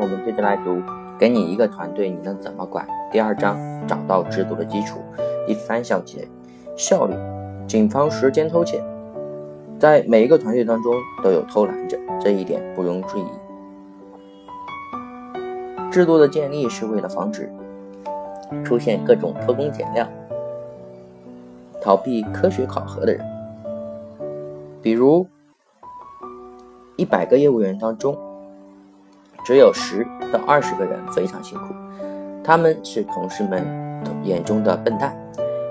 我们接着来读，给你一个团队，你能怎么管？第二章，找到制度的基础。第三小节，效率，谨防时间偷窃。在每一个团队当中都有偷懒者，这一点不容置疑。制度的建立是为了防止出现各种偷工减料、逃避科学考核的人。比如，一百个业务员当中，只有十到二十个人非常辛苦，他们是同事们眼中的笨蛋，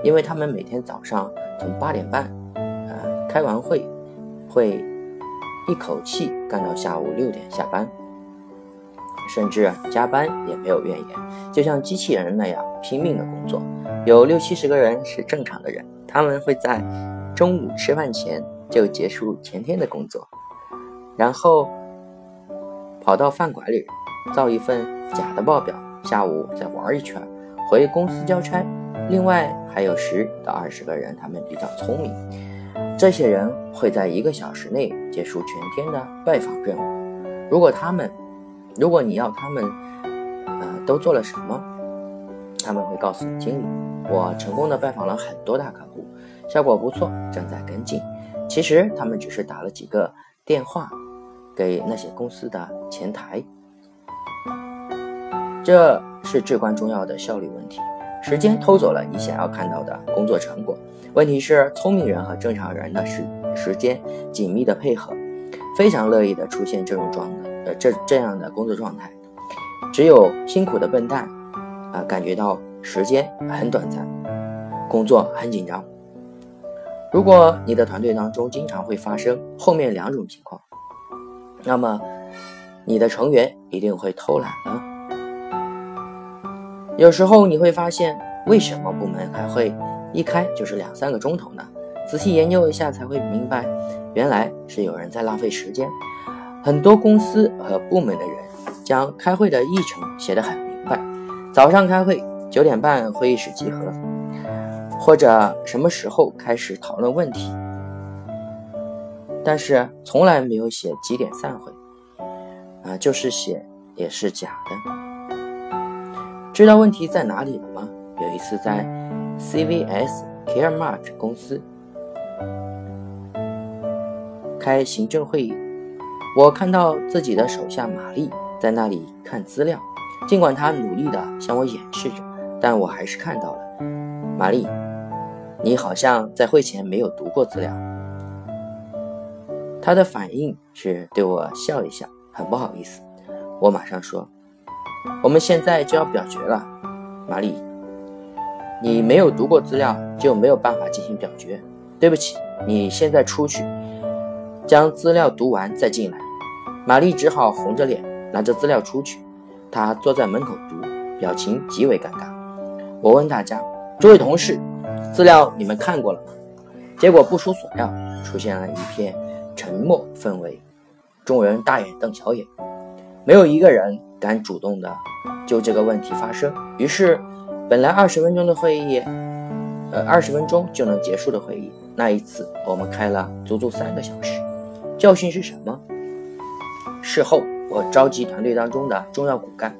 因为他们每天早上从八点半，呃，开完会，会一口气干到下午六点下班，甚至加班也没有怨言，就像机器人那样拼命的工作。有六七十个人是正常的人，他们会在中午吃饭前就结束前天的工作，然后。跑到饭馆里造一份假的报表，下午再玩一圈，回公司交差。另外还有十到二十个人，他们比较聪明，这些人会在一个小时内结束全天的拜访任务。如果他们，如果你要他们，呃，都做了什么，他们会告诉经理：“我成功的拜访了很多大客户，效果不错，正在跟进。”其实他们只是打了几个电话。给那些公司的前台，这是至关重要的效率问题。时间偷走了你想要看到的工作成果。问题是，聪明人和正常人的时时间紧密的配合，非常乐意的出现这种状呃这这样的工作状态。只有辛苦的笨蛋啊，感觉到时间很短暂，工作很紧张。如果你的团队当中经常会发生后面两种情况。那么，你的成员一定会偷懒呢。有时候你会发现，为什么部门开会一开就是两三个钟头呢？仔细研究一下才会明白，原来是有人在浪费时间。很多公司和部门的人将开会的议程写得很明白：早上开会，九点半会议室集合，或者什么时候开始讨论问题。但是从来没有写几点散会，啊，就是写也是假的。知道问题在哪里了吗？有一次在 CVS Caremark 公司开行政会议，我看到自己的手下玛丽在那里看资料，尽管她努力的向我演示着，但我还是看到了。玛丽，你好像在会前没有读过资料。他的反应是对我笑一笑，很不好意思。我马上说：“我们现在就要表决了，玛丽，你没有读过资料就没有办法进行表决。对不起，你现在出去，将资料读完再进来。”玛丽只好红着脸拿着资料出去。她坐在门口读，表情极为尴尬。我问大家：“诸位同事，资料你们看过了吗？”结果不出所料，出现了一片。沉默氛围，众人大眼瞪小眼，没有一个人敢主动的就这个问题发声。于是，本来二十分钟的会议，呃，二十分钟就能结束的会议，那一次我们开了足足三个小时。教训是什么？事后我召集团队当中的重要骨干，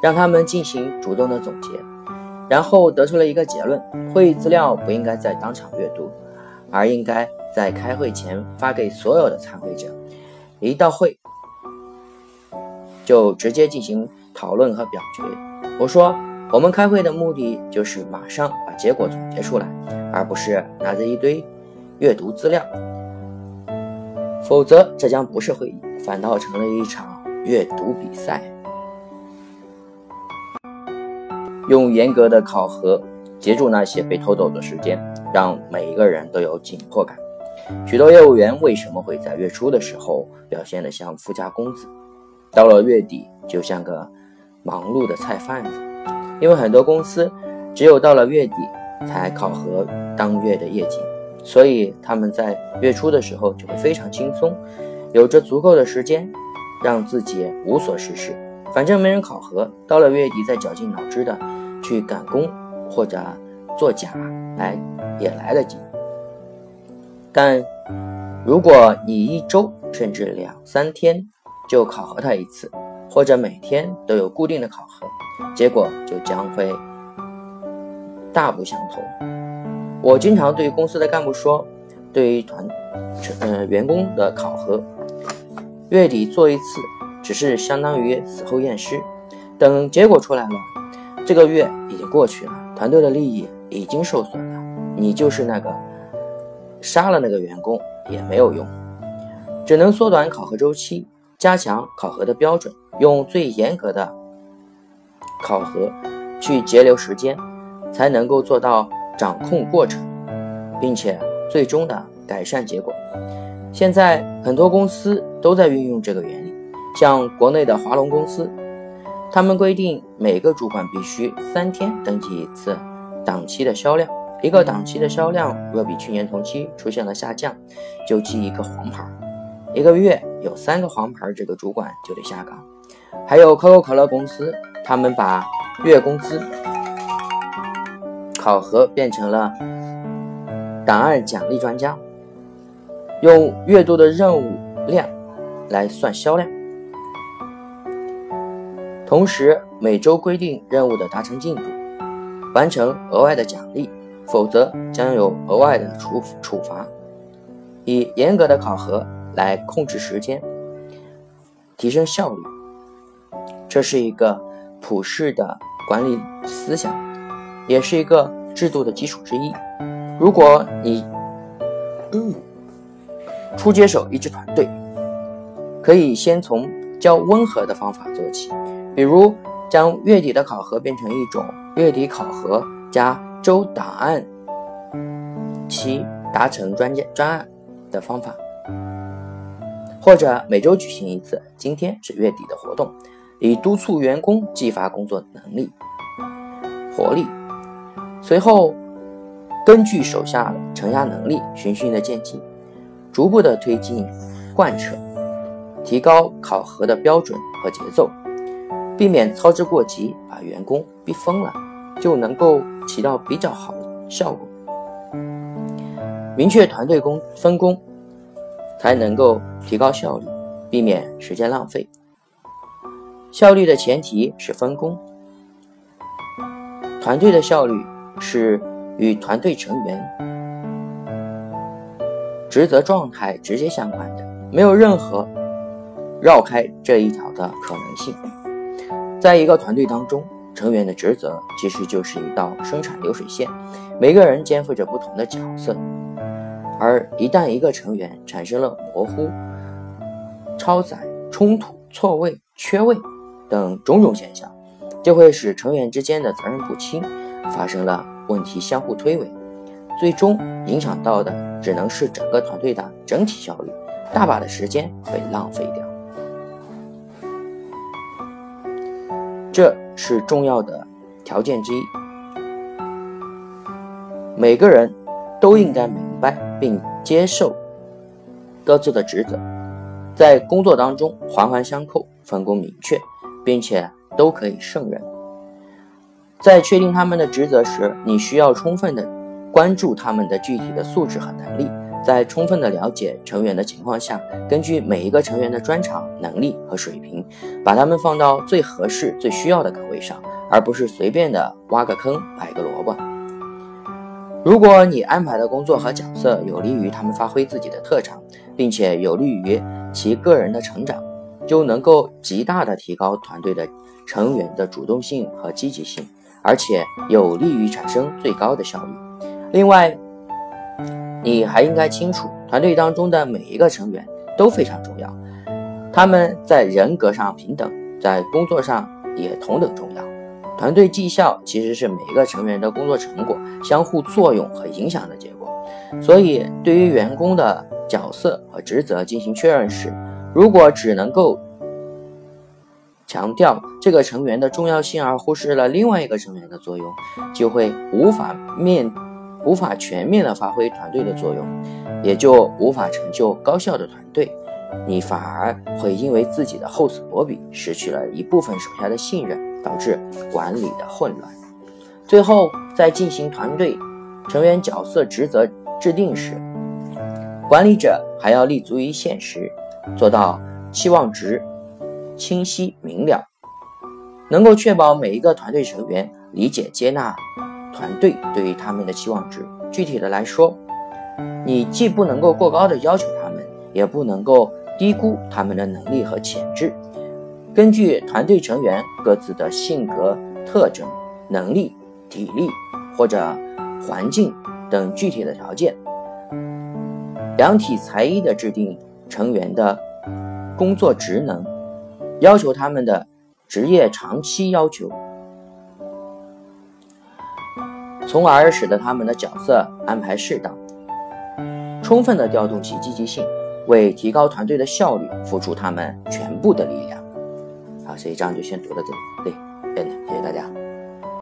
让他们进行主动的总结，然后得出了一个结论：会议资料不应该在当场阅读，而应该。在开会前发给所有的参会者，一到会就直接进行讨论和表决。我说，我们开会的目的就是马上把结果总结出来，而不是拿着一堆阅读资料，否则这将不是会议，反倒成了一场阅读比赛。用严格的考核截住那些被偷走的时间，让每一个人都有紧迫感。许多业务员为什么会在月初的时候表现得像富家公子，到了月底就像个忙碌的菜贩子？因为很多公司只有到了月底才考核当月的业绩，所以他们在月初的时候就会非常轻松，有着足够的时间让自己无所事事，反正没人考核，到了月底再绞尽脑汁的去赶工或者作假来也来得及。但如果你一周甚至两三天就考核他一次，或者每天都有固定的考核，结果就将会大不相同。我经常对公司的干部说，对于团，呃员工的考核，月底做一次，只是相当于死后验尸。等结果出来了，这个月已经过去了，团队的利益已经受损了，你就是那个杀了那个员工也没有用，只能缩短考核周期，加强考核的标准，用最严格的考核去节流时间，才能够做到掌控过程，并且最终的改善结果。现在很多公司都在运用这个原理，像国内的华龙公司。他们规定每个主管必须三天登记一次档期的销量，一个档期的销量若比去年同期出现了下降，就记一个黄牌。一个月有三个黄牌，这个主管就得下岗。还有可口可乐公司，他们把月工资考核变成了档案奖励专家，用月度的任务量来算销量。同时，每周规定任务的达成进度，完成额外的奖励，否则将有额外的处处罚。以严格的考核来控制时间，提升效率，这是一个普世的管理思想，也是一个制度的基础之一。如果你初接手一支团队，可以先从较温和的方法做起。比如，将月底的考核变成一种月底考核加周档案期达成专家专案的方法，或者每周举行一次，今天是月底的活动，以督促员工激发工作能力、活力。随后，根据手下承压能力，循序的渐进，逐步的推进贯彻，提高考核的标准和节奏。避免操之过急，把员工逼疯了，就能够起到比较好的效果。明确团队工分工，才能够提高效率，避免时间浪费。效率的前提是分工，团队的效率是与团队成员职责状态直接相关的，没有任何绕开这一条的可能性。在一个团队当中，成员的职责其实就是一道生产流水线，每个人肩负着不同的角色。而一旦一个成员产生了模糊、超载、冲突、错位、缺位等种种现象，就会使成员之间的责任不清，发生了问题相互推诿，最终影响到的只能是整个团队的整体效率，大把的时间被浪费掉。这是重要的条件之一。每个人都应该明白并接受各自的职责，在工作当中环环相扣，分工明确，并且都可以胜任。在确定他们的职责时，你需要充分的关注他们的具体的素质和能力。在充分的了解成员的情况下，根据每一个成员的专长、能力和水平，把他们放到最合适、最需要的岗位上，而不是随便的挖个坑、摆个萝卜。如果你安排的工作和角色有利于他们发挥自己的特长，并且有利于其个人的成长，就能够极大的提高团队的成员的主动性和积极性，而且有利于产生最高的效率。另外，你还应该清楚，团队当中的每一个成员都非常重要，他们在人格上平等，在工作上也同等重要。团队绩效其实是每一个成员的工作成果相互作用和影响的结果。所以，对于员工的角色和职责进行确认时，如果只能够强调这个成员的重要性，而忽视了另外一个成员的作用，就会无法面。无法全面的发挥团队的作用，也就无法成就高效的团队。你反而会因为自己的厚此薄彼，失去了一部分手下的信任，导致管理的混乱。最后，在进行团队成员角色职责制定时，管理者还要立足于现实，做到期望值清晰明了，能够确保每一个团队成员理解接纳团队对于他们的期望值。具体的来说，你既不能够过高的要求他们，也不能够低估他们的能力和潜质。根据团队成员各自的性格特征、能力、体力或者环境等具体的条件，量体裁衣的制定成员的工作职能，要求他们的职业长期要求，从而使得他们的角色安排适当，充分的调动其积极性，为提高团队的效率付出他们全部的力量。好，这一章就先读到这里，对。